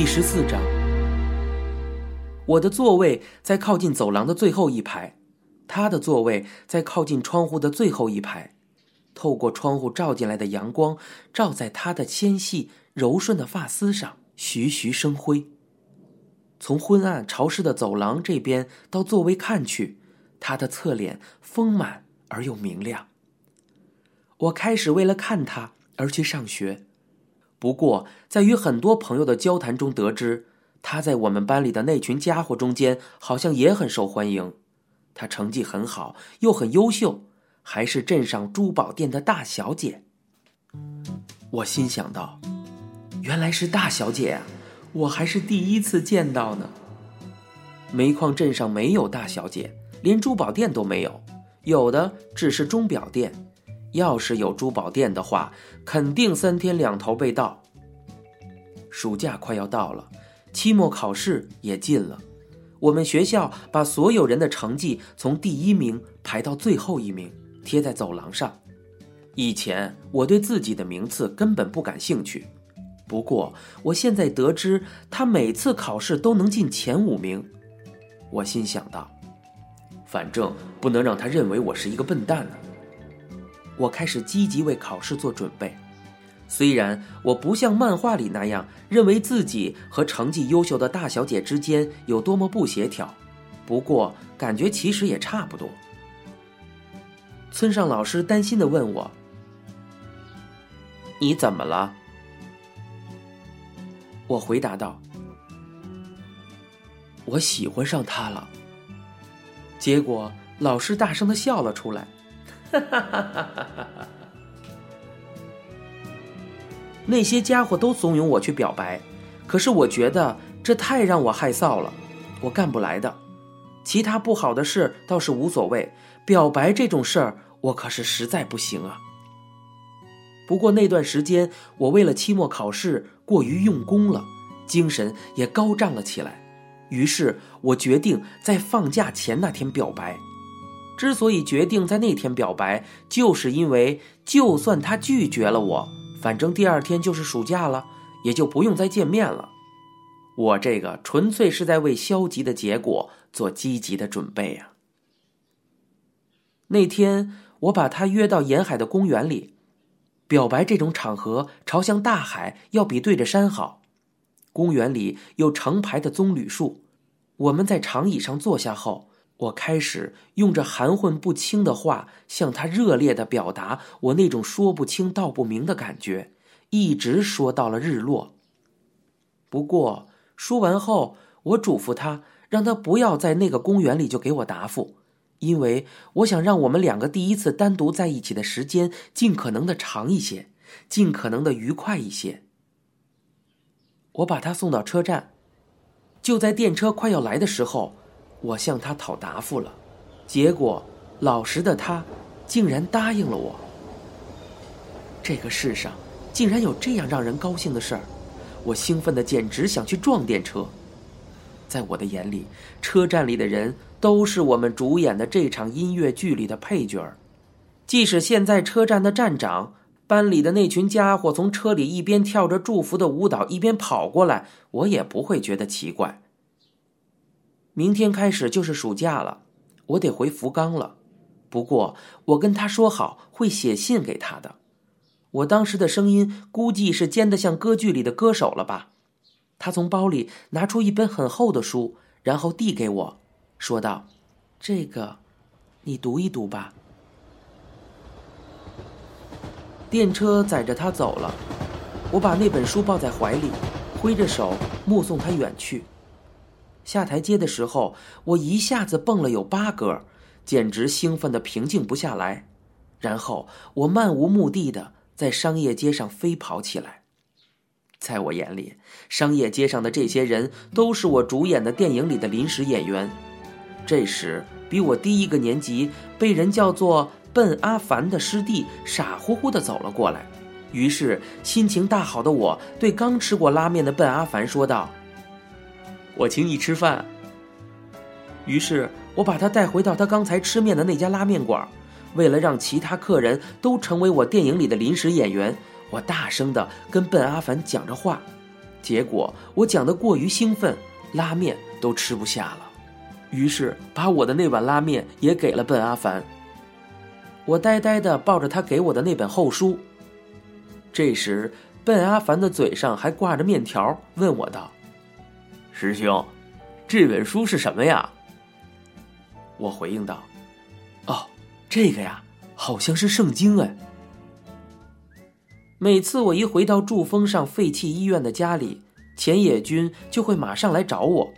第十四章，我的座位在靠近走廊的最后一排，他的座位在靠近窗户的最后一排。透过窗户照进来的阳光，照在他的纤细柔顺的发丝上，徐徐生辉。从昏暗潮湿的走廊这边到座位看去，他的侧脸丰满而又明亮。我开始为了看他而去上学。不过，在与很多朋友的交谈中得知，他在我们班里的那群家伙中间好像也很受欢迎。他成绩很好，又很优秀，还是镇上珠宝店的大小姐。我心想到，原来是大小姐啊，我还是第一次见到呢。煤矿镇上没有大小姐，连珠宝店都没有，有的只是钟表店。要是有珠宝店的话，肯定三天两头被盗。暑假快要到了，期末考试也近了。我们学校把所有人的成绩从第一名排到最后一名，贴在走廊上。以前我对自己的名次根本不感兴趣，不过我现在得知他每次考试都能进前五名，我心想到：反正不能让他认为我是一个笨蛋呢。我开始积极为考试做准备，虽然我不像漫画里那样认为自己和成绩优秀的大小姐之间有多么不协调，不过感觉其实也差不多。村上老师担心的问我：“你怎么了？”我回答道：“我喜欢上他了。”结果老师大声的笑了出来。哈哈哈哈哈！哈那些家伙都怂恿我去表白，可是我觉得这太让我害臊了，我干不来的。其他不好的事倒是无所谓，表白这种事儿我可是实在不行啊。不过那段时间我为了期末考试过于用功了，精神也高涨了起来，于是我决定在放假前那天表白。之所以决定在那天表白，就是因为就算他拒绝了我，反正第二天就是暑假了，也就不用再见面了。我这个纯粹是在为消极的结果做积极的准备呀。那天我把他约到沿海的公园里，表白这种场合朝向大海要比对着山好。公园里有成排的棕榈树，我们在长椅上坐下后。我开始用着含混不清的话向他热烈的表达我那种说不清道不明的感觉，一直说到了日落。不过说完后，我嘱咐他，让他不要在那个公园里就给我答复，因为我想让我们两个第一次单独在一起的时间尽可能的长一些，尽可能的愉快一些。我把他送到车站，就在电车快要来的时候。我向他讨答复了，结果老实的他竟然答应了我。这个世上竟然有这样让人高兴的事儿，我兴奋的简直想去撞电车。在我的眼里，车站里的人都是我们主演的这场音乐剧里的配角儿。即使现在车站的站长班里的那群家伙从车里一边跳着祝福的舞蹈一边跑过来，我也不会觉得奇怪。明天开始就是暑假了，我得回福冈了。不过我跟他说好会写信给他的。我当时的声音估计是尖得像歌剧里的歌手了吧？他从包里拿出一本很厚的书，然后递给我，说道：“这个，你读一读吧。”电车载着他走了，我把那本书抱在怀里，挥着手目送他远去。下台阶的时候，我一下子蹦了有八格，简直兴奋的平静不下来。然后我漫无目的的在商业街上飞跑起来。在我眼里，商业街上的这些人都是我主演的电影里的临时演员。这时，比我低一个年级、被人叫做笨阿凡的师弟傻乎乎的走了过来。于是，心情大好的我对刚吃过拉面的笨阿凡说道。我请你吃饭。于是我把他带回到他刚才吃面的那家拉面馆，为了让其他客人都成为我电影里的临时演员，我大声的跟笨阿凡讲着话。结果我讲的过于兴奋，拉面都吃不下了，于是把我的那碗拉面也给了笨阿凡。我呆呆的抱着他给我的那本厚书。这时，笨阿凡的嘴上还挂着面条，问我道：“师兄，这本书是什么呀？”我回应道：“哦，这个呀，好像是圣经哎。”每次我一回到祝峰上废弃医院的家里，钱野君就会马上来找我。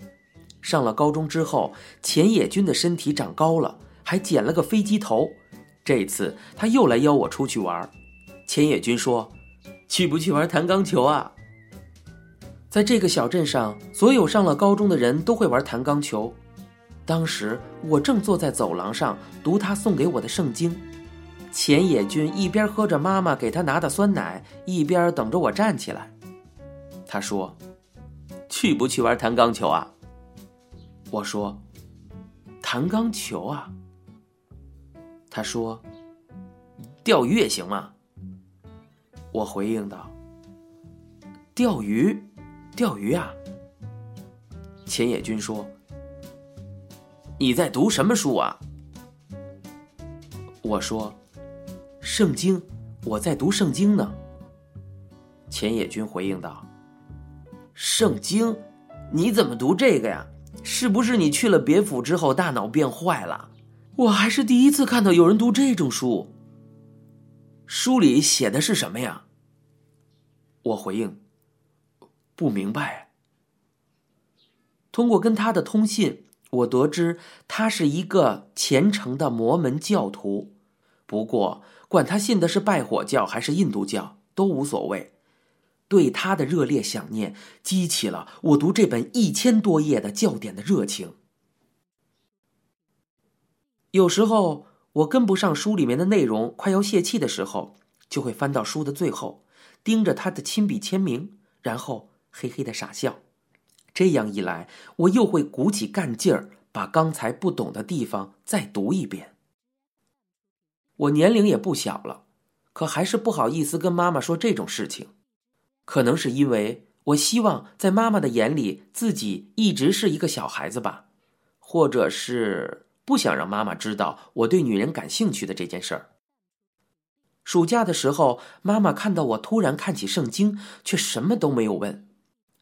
上了高中之后，钱野君的身体长高了，还剪了个飞机头。这次他又来邀我出去玩，千野君说：“去不去玩弹钢球啊？”在这个小镇上，所有上了高中的人都会玩弹钢球。当时我正坐在走廊上读他送给我的圣经，浅野君一边喝着妈妈给他拿的酸奶，一边等着我站起来。他说：“去不去玩弹钢球啊？”我说：“弹钢球啊。”他说：“钓鱼也行吗？”我回应道：“钓鱼，钓鱼啊。”浅野君说：“你在读什么书啊？”我说：“圣经，我在读圣经呢。”浅野君回应道：“圣经，你怎么读这个呀？是不是你去了别府之后大脑变坏了？”我还是第一次看到有人读这种书。书里写的是什么呀？我回应：不明白。通过跟他的通信，我得知他是一个虔诚的摩门教徒。不过，管他信的是拜火教还是印度教都无所谓。对他的热烈想念，激起了我读这本一千多页的教典的热情。有时候我跟不上书里面的内容，快要泄气的时候，就会翻到书的最后，盯着他的亲笔签名，然后嘿嘿的傻笑。这样一来，我又会鼓起干劲儿，把刚才不懂的地方再读一遍。我年龄也不小了，可还是不好意思跟妈妈说这种事情。可能是因为我希望在妈妈的眼里，自己一直是一个小孩子吧，或者是。不想让妈妈知道我对女人感兴趣的这件事儿。暑假的时候，妈妈看到我突然看起圣经，却什么都没有问，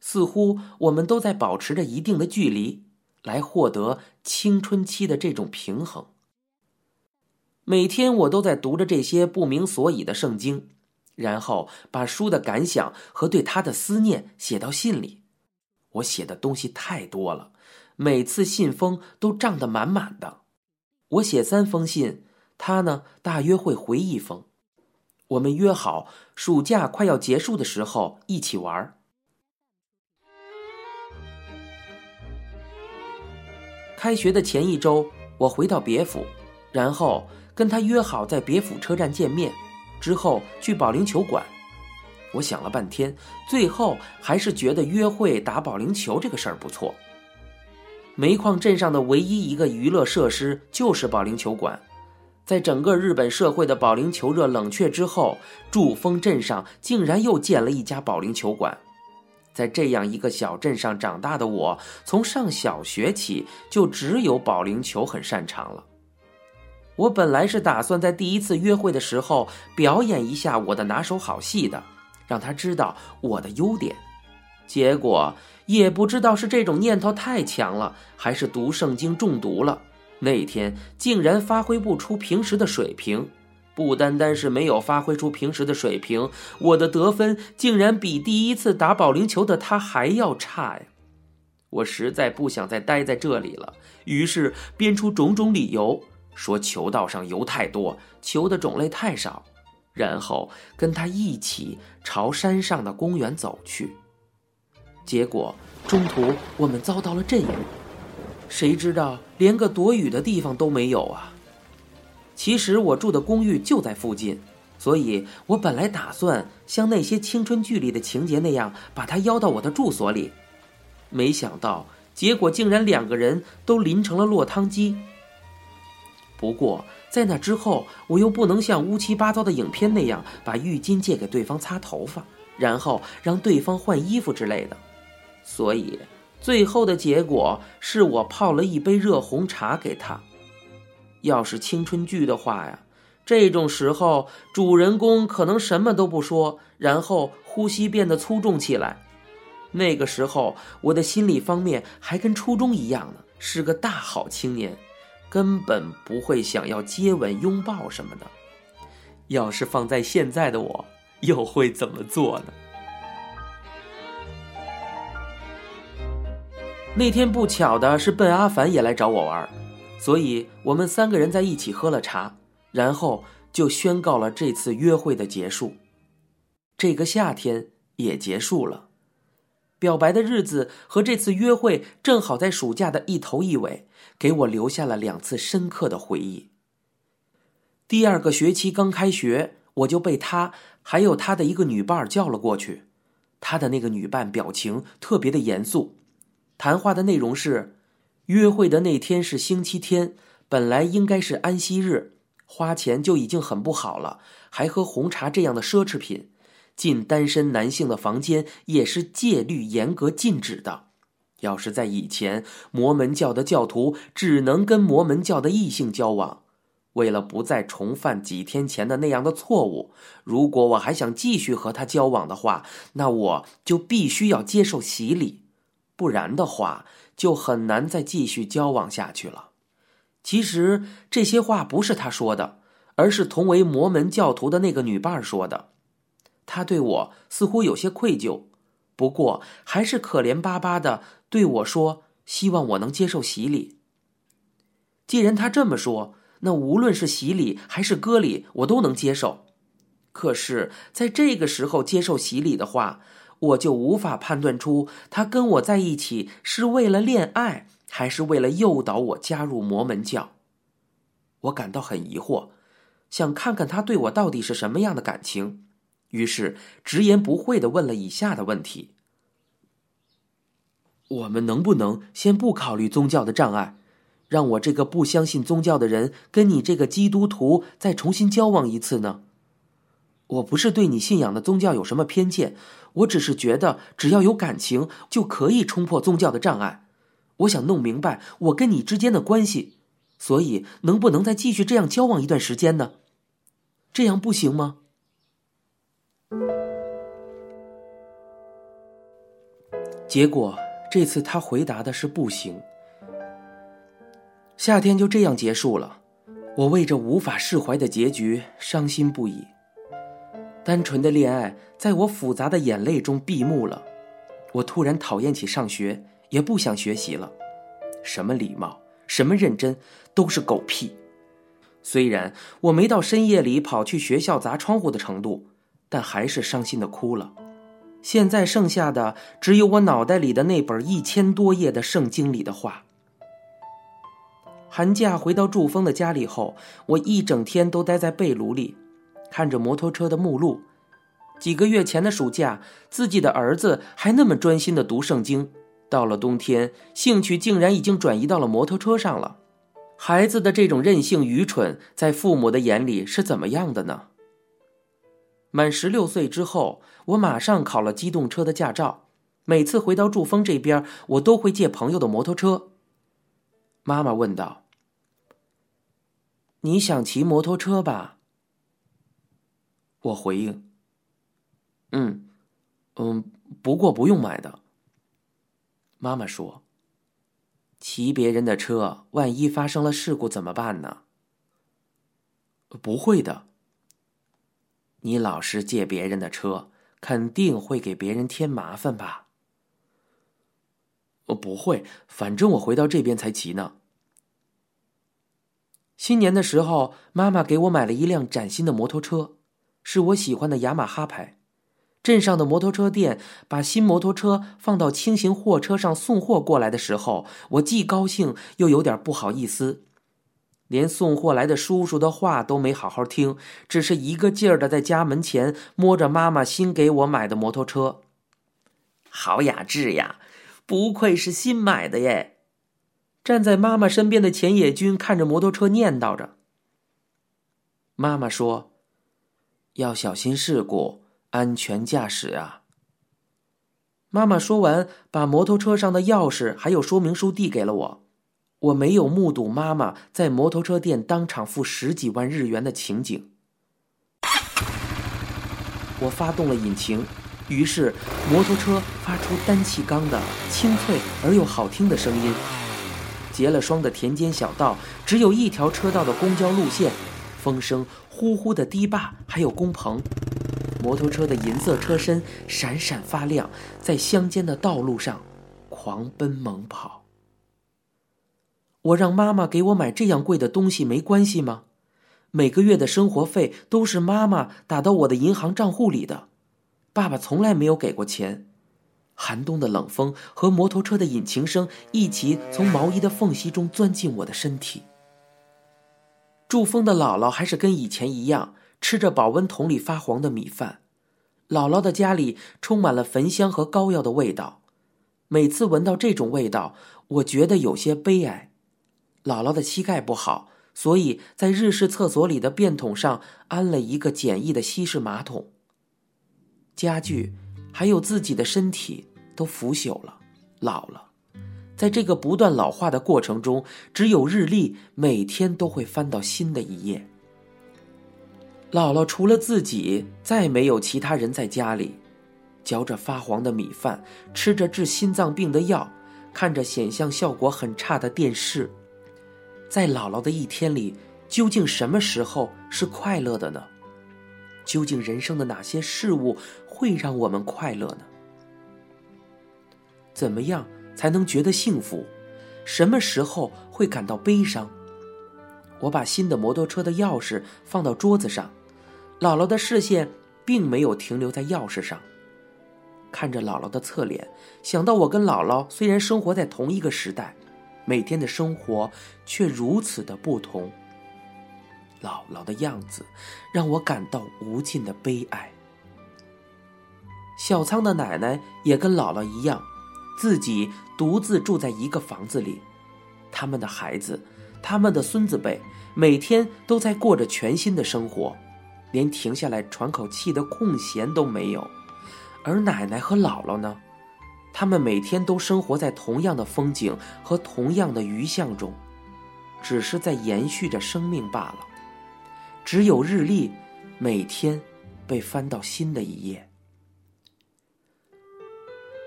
似乎我们都在保持着一定的距离，来获得青春期的这种平衡。每天我都在读着这些不明所以的圣经，然后把书的感想和对他的思念写到信里。我写的东西太多了。每次信封都胀得满满的，我写三封信，他呢大约会回一封。我们约好暑假快要结束的时候一起玩儿。开学的前一周，我回到别府，然后跟他约好在别府车站见面，之后去保龄球馆。我想了半天，最后还是觉得约会打保龄球这个事儿不错。煤矿镇上的唯一一个娱乐设施就是保龄球馆，在整个日本社会的保龄球热冷却之后，筑丰镇上竟然又建了一家保龄球馆。在这样一个小镇上长大的我，从上小学起就只有保龄球很擅长了。我本来是打算在第一次约会的时候表演一下我的拿手好戏的，让他知道我的优点。结果也不知道是这种念头太强了，还是读圣经中毒了。那天竟然发挥不出平时的水平，不单单是没有发挥出平时的水平，我的得分竟然比第一次打保龄球的他还要差呀！我实在不想再待在这里了，于是编出种种理由，说球道上油太多，球的种类太少，然后跟他一起朝山上的公园走去。结果中途我们遭到了阵雨，谁知道连个躲雨的地方都没有啊！其实我住的公寓就在附近，所以我本来打算像那些青春剧里的情节那样把他邀到我的住所里，没想到结果竟然两个人都淋成了落汤鸡。不过在那之后，我又不能像乌七八糟的影片那样把浴巾借给对方擦头发。然后让对方换衣服之类的。所以最后的结果是我泡了一杯热红茶给他。要是青春剧的话呀，这种时候主人公可能什么都不说，然后呼吸变得粗重起来。那个时候我的心理方面还跟初中一样呢，是个大好青年，根本不会想要接吻、拥抱什么的。要是放在现在的我，又会怎么做呢？那天不巧的是，笨阿凡也来找我玩，所以我们三个人在一起喝了茶，然后就宣告了这次约会的结束。这个夏天也结束了，表白的日子和这次约会正好在暑假的一头一尾，给我留下了两次深刻的回忆。第二个学期刚开学，我就被他还有他的一个女伴叫了过去，他的那个女伴表情特别的严肃。谈话的内容是：约会的那天是星期天，本来应该是安息日，花钱就已经很不好了，还喝红茶这样的奢侈品，进单身男性的房间也是戒律严格禁止的。要是在以前，摩门教的教徒只能跟摩门教的异性交往。为了不再重犯几天前的那样的错误，如果我还想继续和他交往的话，那我就必须要接受洗礼。不然的话，就很难再继续交往下去了。其实这些话不是他说的，而是同为摩门教徒的那个女伴说的。他对我似乎有些愧疚，不过还是可怜巴巴的对我说：“希望我能接受洗礼。”既然他这么说，那无论是洗礼还是割礼，我都能接受。可是，在这个时候接受洗礼的话，我就无法判断出他跟我在一起是为了恋爱，还是为了诱导我加入魔门教。我感到很疑惑，想看看他对我到底是什么样的感情，于是直言不讳的问了以下的问题：我们能不能先不考虑宗教的障碍，让我这个不相信宗教的人跟你这个基督徒再重新交往一次呢？我不是对你信仰的宗教有什么偏见，我只是觉得只要有感情就可以冲破宗教的障碍。我想弄明白我跟你之间的关系，所以能不能再继续这样交往一段时间呢？这样不行吗？结果这次他回答的是不行。夏天就这样结束了，我为这无法释怀的结局伤心不已。单纯的恋爱在我复杂的眼泪中闭幕了，我突然讨厌起上学，也不想学习了。什么礼貌，什么认真，都是狗屁。虽然我没到深夜里跑去学校砸窗户的程度，但还是伤心的哭了。现在剩下的只有我脑袋里的那本一千多页的圣经里的话。寒假回到祝峰的家里后，我一整天都待在被炉里。看着摩托车的目录，几个月前的暑假，自己的儿子还那么专心的读圣经，到了冬天，兴趣竟然已经转移到了摩托车上了。孩子的这种任性愚蠢，在父母的眼里是怎么样的呢？满十六岁之后，我马上考了机动车的驾照。每次回到祝峰这边，我都会借朋友的摩托车。妈妈问道：“你想骑摩托车吧？”我回应：“嗯，嗯，不过不用买的。”妈妈说：“骑别人的车，万一发生了事故怎么办呢？”“不会的。”“你老是借别人的车，肯定会给别人添麻烦吧？”“不会，反正我回到这边才骑呢。”新年的时候，妈妈给我买了一辆崭新的摩托车。是我喜欢的雅马哈牌。镇上的摩托车店把新摩托车放到轻型货车上送货过来的时候，我既高兴又有点不好意思。连送货来的叔叔的话都没好好听，只是一个劲儿的在家门前摸着妈妈新给我买的摩托车。好雅致呀，不愧是新买的耶！站在妈妈身边的钱野君看着摩托车念叨着。妈妈说。要小心事故，安全驾驶啊！妈妈说完，把摩托车上的钥匙还有说明书递给了我。我没有目睹妈妈在摩托车店当场付十几万日元的情景。我发动了引擎，于是摩托车发出单气缸的清脆而又好听的声音。结了霜的田间小道，只有一条车道的公交路线，风声呼呼的堤坝，还有工棚。摩托车的银色车身闪闪发亮，在乡间的道路上狂奔猛跑。我让妈妈给我买这样贵的东西没关系吗？每个月的生活费都是妈妈打到我的银行账户里的，爸爸从来没有给过钱。寒冬的冷风和摩托车的引擎声一起从毛衣的缝隙中钻进我的身体。祝峰的姥姥还是跟以前一样吃着保温桶里发黄的米饭，姥姥的家里充满了焚香和膏药的味道。每次闻到这种味道，我觉得有些悲哀。姥姥的膝盖不好，所以在日式厕所里的便桶上安了一个简易的西式马桶。家具还有自己的身体都腐朽了，老了。在这个不断老化的过程中，只有日历每天都会翻到新的一页。姥姥除了自己，再没有其他人在家里，嚼着发黄的米饭，吃着治心脏病的药，看着显像效果很差的电视。在姥姥的一天里，究竟什么时候是快乐的呢？究竟人生的哪些事物会让我们快乐呢？怎么样才能觉得幸福？什么时候会感到悲伤？我把新的摩托车的钥匙放到桌子上，姥姥的视线并没有停留在钥匙上。看着姥姥的侧脸，想到我跟姥姥虽然生活在同一个时代。每天的生活却如此的不同。姥姥的样子让我感到无尽的悲哀。小仓的奶奶也跟姥姥一样，自己独自住在一个房子里。他们的孩子，他们的孙子辈，每天都在过着全新的生活，连停下来喘口气的空闲都没有。而奶奶和姥姥呢？他们每天都生活在同样的风景和同样的余像中，只是在延续着生命罢了。只有日历，每天被翻到新的一页。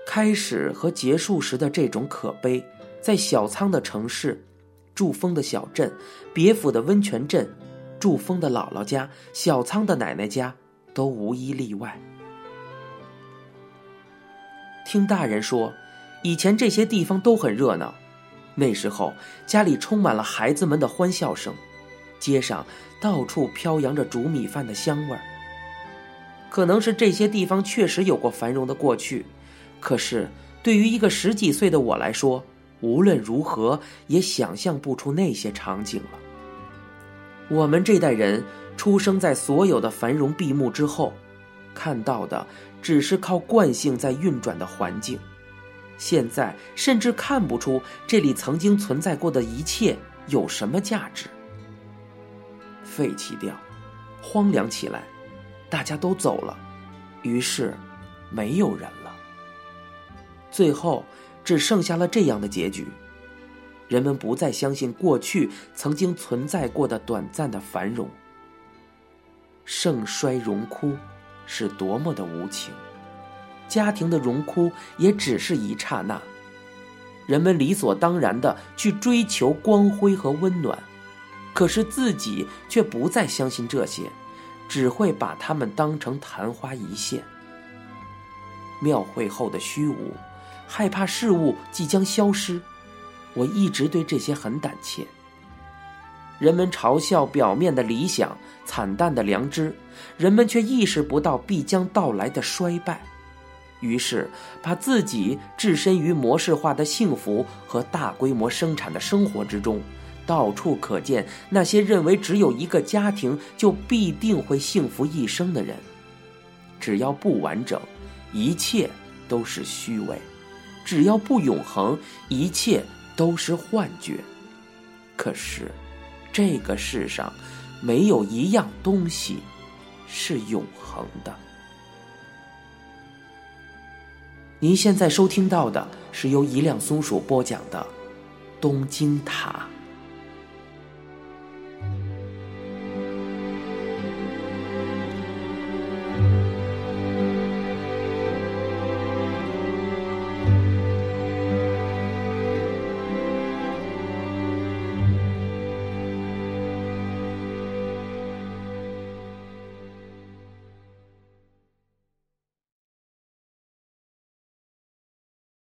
开始和结束时的这种可悲，在小仓的城市、祝丰的小镇、别府的温泉镇、祝丰的姥姥家、小仓的奶奶家，都无一例外。听大人说，以前这些地方都很热闹，那时候家里充满了孩子们的欢笑声，街上到处飘扬着煮米饭的香味儿。可能是这些地方确实有过繁荣的过去，可是对于一个十几岁的我来说，无论如何也想象不出那些场景了。我们这代人出生在所有的繁荣闭幕之后，看到的。只是靠惯性在运转的环境，现在甚至看不出这里曾经存在过的一切有什么价值。废弃掉，荒凉起来，大家都走了，于是没有人了。最后只剩下了这样的结局：人们不再相信过去曾经存在过的短暂的繁荣，盛衰荣枯。是多么的无情，家庭的荣枯也只是一刹那。人们理所当然的去追求光辉和温暖，可是自己却不再相信这些，只会把它们当成昙花一现。庙会后的虚无，害怕事物即将消失，我一直对这些很胆怯。人们嘲笑表面的理想、惨淡的良知，人们却意识不到必将到来的衰败，于是把自己置身于模式化的幸福和大规模生产的生活之中。到处可见那些认为只有一个家庭就必定会幸福一生的人。只要不完整，一切都是虚伪；只要不永恒一切都是幻觉。可是这个世上没有一样东西是永恒的。您现在收听到的是由一辆松鼠播讲的东京塔。